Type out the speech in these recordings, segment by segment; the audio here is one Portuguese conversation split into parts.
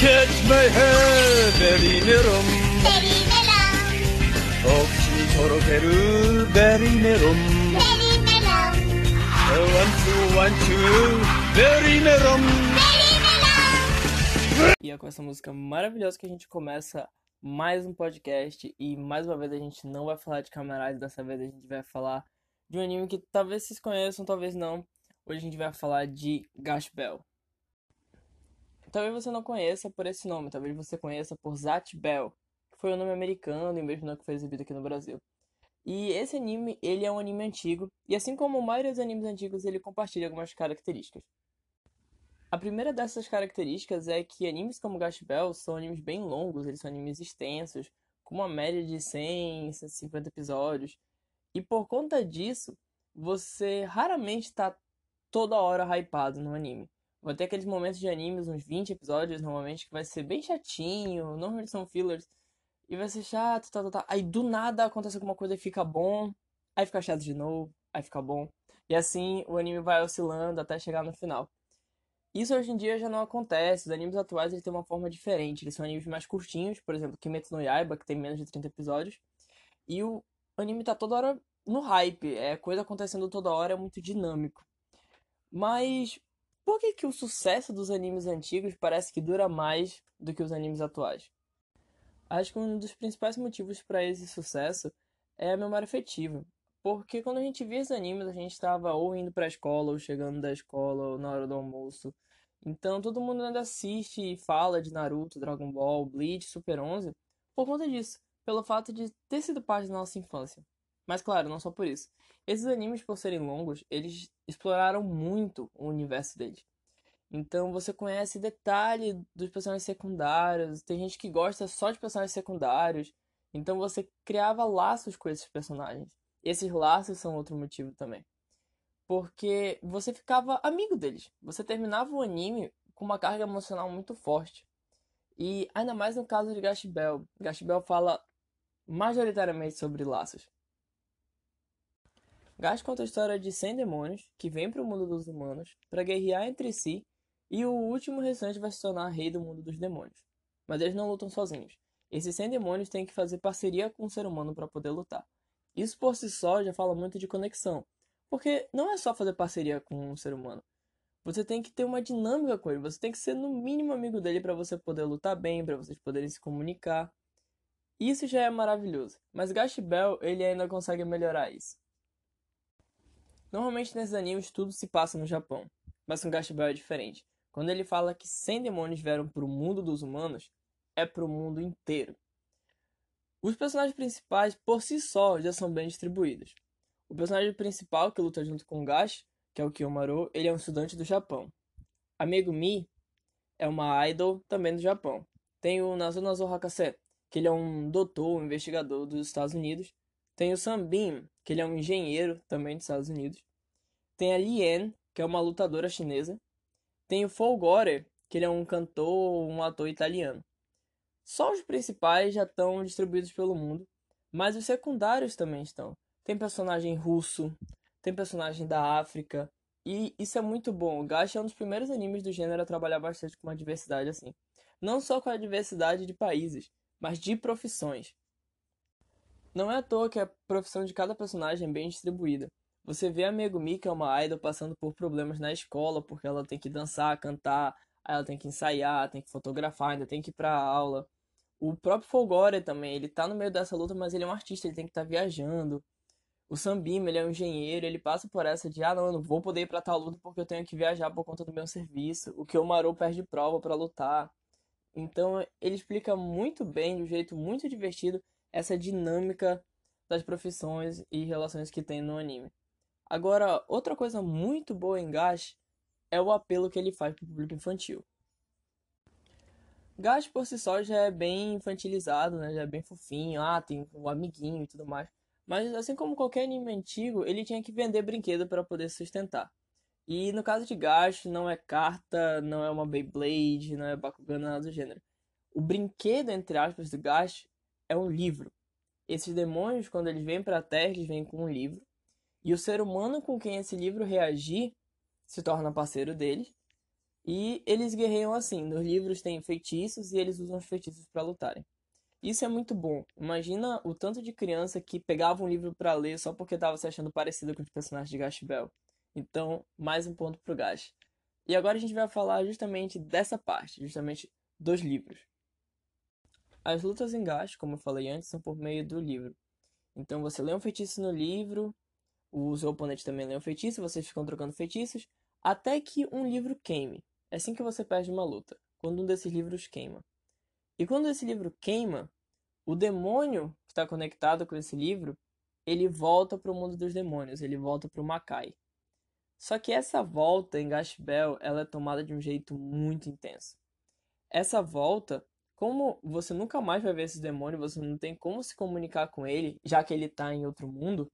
Catch my hair, very merum. Very merum. 혹시 초록해루, very merum. Very merum. Oh, one, two, one, two, very merum. E é com essa música maravilhosa que a gente começa mais um podcast. E mais uma vez a gente não vai falar de Camarade, dessa vez a gente vai falar de um anime que talvez vocês conheçam, talvez não. Hoje a gente vai falar de Gash Bell. Talvez você não conheça por esse nome, talvez você conheça por Zat Bell, que foi o nome americano e mesmo não que foi exibido aqui no Brasil. E esse anime, ele é um anime antigo, e assim como a maioria dos animes antigos, ele compartilha algumas características. A primeira dessas características é que animes como Gash Bell são animes bem longos, eles são animes extensos, com uma média de 100, 150 episódios. E por conta disso, você raramente está toda hora hypado no anime. Vai ter aqueles momentos de animes, uns 20 episódios normalmente, que vai ser bem chatinho, normalmente são fillers, e vai ser chato, tá, tá, tá. Aí do nada acontece alguma coisa e fica bom, aí fica chato de novo, aí fica bom. E assim o anime vai oscilando até chegar no final. Isso hoje em dia já não acontece. Os animes atuais eles têm uma forma diferente. Eles são animes mais curtinhos, por exemplo, Kimetsu no Yaiba, que tem menos de 30 episódios. E o anime tá toda hora no hype. É coisa acontecendo toda hora, é muito dinâmico. Mas por que, que o sucesso dos animes antigos parece que dura mais do que os animes atuais? Acho que um dos principais motivos para esse sucesso é a memória afetiva. Porque quando a gente via os animes, a gente estava ou indo para a escola, ou chegando da escola, ou na hora do almoço. Então todo mundo ainda assiste e fala de Naruto, Dragon Ball, Bleach, Super 11 por conta disso, pelo fato de ter sido parte da nossa infância. Mas claro, não só por isso. Esses animes, por serem longos, eles exploraram muito o universo deles. Então você conhece detalhe dos personagens secundários, tem gente que gosta só de personagens secundários, então você criava laços com esses personagens. Esses laços são outro motivo também. Porque você ficava amigo deles. Você terminava o anime com uma carga emocional muito forte. E ainda mais no caso de Gash Bell. Gash Bell fala majoritariamente sobre laços. Gash conta a história de 100 demônios que vêm para o mundo dos humanos para guerrear entre si e o último restante vai se tornar rei do mundo dos demônios. Mas eles não lutam sozinhos. Esses 100 demônios têm que fazer parceria com o ser humano para poder lutar. Isso por si só já fala muito de conexão, porque não é só fazer parceria com um ser humano. Você tem que ter uma dinâmica com ele, você tem que ser no mínimo amigo dele para você poder lutar bem, para vocês poderem se comunicar. Isso já é maravilhoso, mas Gash Bell ele ainda consegue melhorar isso. Normalmente nesses animes tudo se passa no Japão, mas com Gash Bell é diferente. Quando ele fala que 100 demônios vieram para o mundo dos humanos, é para o mundo inteiro. Os personagens principais, por si só, já são bem distribuídos. O personagem principal, que luta junto com o Gash, que é o Kiyomaru, ele é um estudante do Japão. A Megumi é uma idol também do Japão. Tem o Nazo Hakase, que ele é um doutor, um investigador dos Estados Unidos. Tem o Sunbeam, que ele é um engenheiro também dos Estados Unidos. Tem a Lien, que é uma lutadora chinesa. Tem o Folgore, que ele é um cantor, um ator italiano. Só os principais já estão distribuídos pelo mundo, mas os secundários também estão. Tem personagem russo, tem personagem da África, e isso é muito bom. O Gacha é um dos primeiros animes do gênero a trabalhar bastante com uma diversidade assim. Não só com a diversidade de países, mas de profissões. Não é à toa que a profissão de cada personagem é bem distribuída. Você vê a Megumi, que é uma idol, passando por problemas na escola, porque ela tem que dançar, cantar, ela tem que ensaiar, tem que fotografar, ainda tem que ir pra aula. O próprio Folgore também, ele tá no meio dessa luta, mas ele é um artista, ele tem que estar tá viajando. O Sambim, ele é um engenheiro, ele passa por essa de, ah, não, eu não vou poder ir pra tal luta porque eu tenho que viajar por conta do meu serviço. O Kyomaru perde prova para lutar. Então, ele explica muito bem, de um jeito muito divertido, essa dinâmica das profissões e relações que tem no anime. Agora, outra coisa muito boa em Gash é o apelo que ele faz pro público infantil. Gash por si só já é bem infantilizado, né? Já é bem fofinho, ah, tem o amiguinho e tudo mais. Mas assim como qualquer anime antigo, ele tinha que vender brinquedo para poder sustentar. E no caso de Gash, não é carta, não é uma Beyblade, não é Bakugan, nada do gênero. O brinquedo, entre aspas, do Gash é um livro. Esses demônios, quando eles vêm para a Terra, eles vêm com um livro. E o ser humano com quem esse livro reagir se torna parceiro deles E eles guerreiam assim. Nos livros tem feitiços e eles usam os feitiços para lutarem. Isso é muito bom. Imagina o tanto de criança que pegava um livro para ler só porque estava se achando parecido com os personagens de Gash Bell. Então, mais um ponto pro Gash. E agora a gente vai falar justamente dessa parte, justamente dos livros. As lutas em Gash, como eu falei antes, são por meio do livro. Então você lê um feitiço no livro, o seu oponente também lê um feitiço, vocês ficam trocando feitiços, até que um livro queime. É assim que você perde uma luta, quando um desses livros queima. E quando esse livro queima, o demônio que está conectado com esse livro, ele volta para o mundo dos demônios, ele volta para o Makai. Só que essa volta em Gashbel, ela é tomada de um jeito muito intenso. Essa volta, como você nunca mais vai ver esse demônio, você não tem como se comunicar com ele, já que ele está em outro mundo,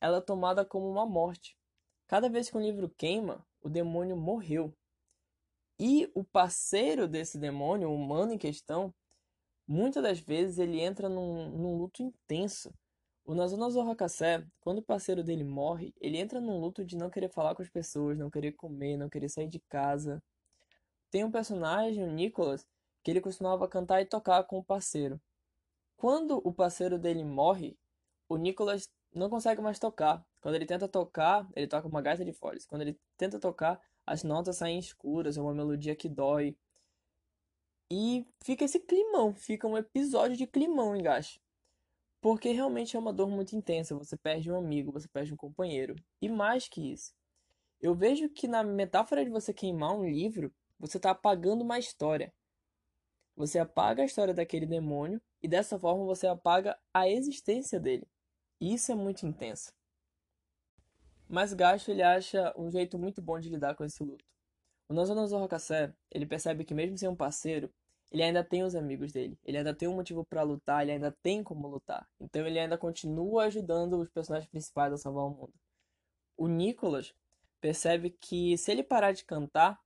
ela é tomada como uma morte. Cada vez que um livro queima, o demônio morreu. E o parceiro desse demônio, o humano em questão, muitas das vezes ele entra num, num luto intenso. O Nazonazo Hakasé, quando o parceiro dele morre, ele entra num luto de não querer falar com as pessoas, não querer comer, não querer sair de casa. Tem um personagem, o Nicholas, que ele costumava cantar e tocar com o parceiro. Quando o parceiro dele morre, o Nicholas não consegue mais tocar. Quando ele tenta tocar, ele toca uma gaita de folhas. Quando ele tenta tocar, as notas saem escuras, é uma melodia que dói. E fica esse climão, fica um episódio de climão em. Porque realmente é uma dor muito intensa, você perde um amigo, você perde um companheiro. E mais que isso, eu vejo que na metáfora de você queimar um livro, você está apagando uma história. Você apaga a história daquele demônio e dessa forma você apaga a existência dele. E isso é muito intenso. Mas Gacho ele acha um jeito muito bom de lidar com esse luto. O Nozonozo Hakase, ele percebe que mesmo sem um parceiro, ele ainda tem os amigos dele. Ele ainda tem um motivo para lutar, ele ainda tem como lutar. Então ele ainda continua ajudando os personagens principais a salvar o mundo. O Nicholas percebe que se ele parar de cantar,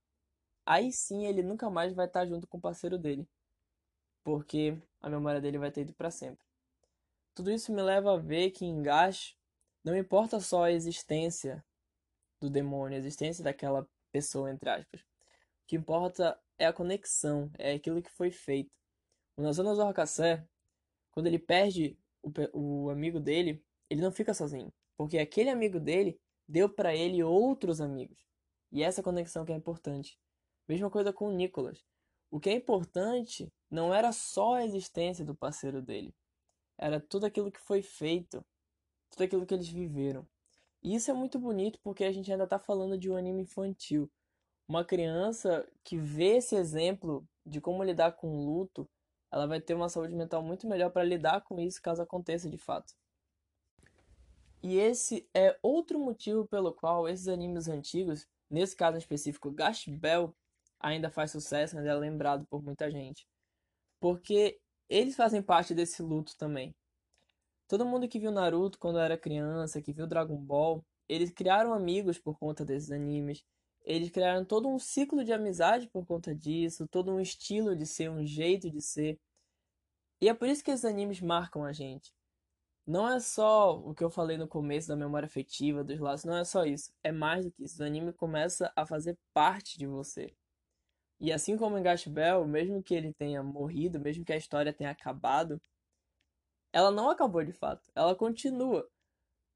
aí sim ele nunca mais vai estar junto com o parceiro dele. Porque a memória dele vai ter ido para sempre. Tudo isso me leva a ver que em Gash não importa só a existência do demônio, a existência daquela pessoa, entre aspas. O que importa é a conexão, é aquilo que foi feito. O Nazono Zorakassé, quando ele perde o, o amigo dele, ele não fica sozinho. Porque aquele amigo dele deu para ele outros amigos. E essa conexão que é importante. Mesma coisa com o Nicholas. O que é importante não era só a existência do parceiro dele. Era tudo aquilo que foi feito tudo aquilo que eles viveram. E isso é muito bonito porque a gente ainda está falando de um anime infantil. Uma criança que vê esse exemplo de como lidar com o luto, ela vai ter uma saúde mental muito melhor para lidar com isso caso aconteça de fato. E esse é outro motivo pelo qual esses animes antigos, nesse caso em específico, Gash Bell, ainda faz sucesso, ainda é lembrado por muita gente. Porque eles fazem parte desse luto também. Todo mundo que viu Naruto quando era criança, que viu Dragon Ball, eles criaram amigos por conta desses animes. Eles criaram todo um ciclo de amizade por conta disso, todo um estilo de ser, um jeito de ser. E é por isso que esses animes marcam a gente. Não é só o que eu falei no começo da memória afetiva, dos laços, não é só isso. É mais do que isso. O anime começa a fazer parte de você. E assim como em Gash Bell, mesmo que ele tenha morrido, mesmo que a história tenha acabado, ela não acabou de fato, ela continua.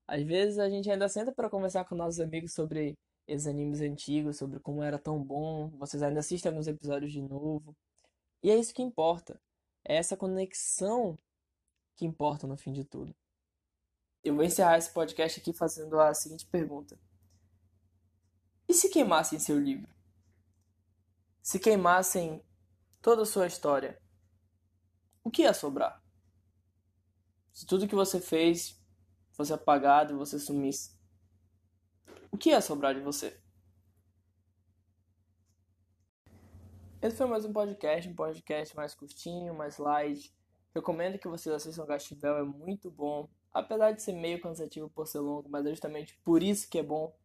Às vezes a gente ainda senta para conversar com nossos amigos sobre esses animes antigos, sobre como era tão bom, vocês ainda assistem alguns episódios de novo. E é isso que importa. É essa conexão que importa no fim de tudo. Eu vou encerrar esse podcast aqui fazendo a seguinte pergunta: E se queimassem seu livro? Se queimassem toda a sua história, o que ia sobrar? Se tudo que você fez fosse apagado e você sumisse, o que ia sobrar de você? Esse foi mais um podcast, um podcast mais curtinho, mais light. Recomendo que vocês assistam Gastivel, é muito bom. Apesar de ser meio cansativo por ser longo, mas é justamente por isso que é bom.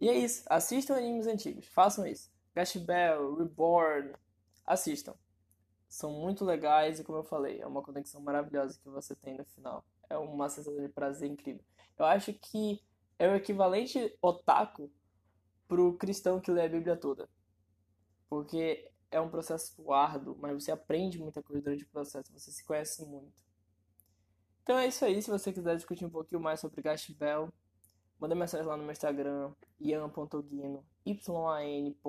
E é isso, assistam animes antigos, façam isso. Gashbell, Reborn, assistam são muito legais e, como eu falei, é uma conexão maravilhosa que você tem no final. É uma sensação de prazer incrível. Eu acho que é o equivalente otaku pro cristão que lê a Bíblia toda. porque é um processo árduo, mas você aprende muita coisa durante o processo, você se conhece muito. Então é isso aí, se você quiser discutir um pouquinho mais sobre Gaspel, manda mensagem lá no meu Instagram, ian.guino, yan.ogwino,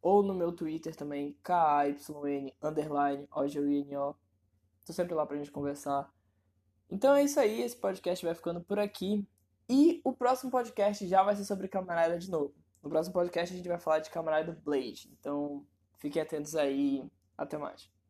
ou no meu Twitter também, kyn, underline. Tô sempre lá pra gente conversar. Então é isso aí, esse podcast vai ficando por aqui. E o próximo podcast já vai ser sobre Camarada de novo. No próximo podcast a gente vai falar de Camarada Blade. Então fiquem atentos aí. Até mais.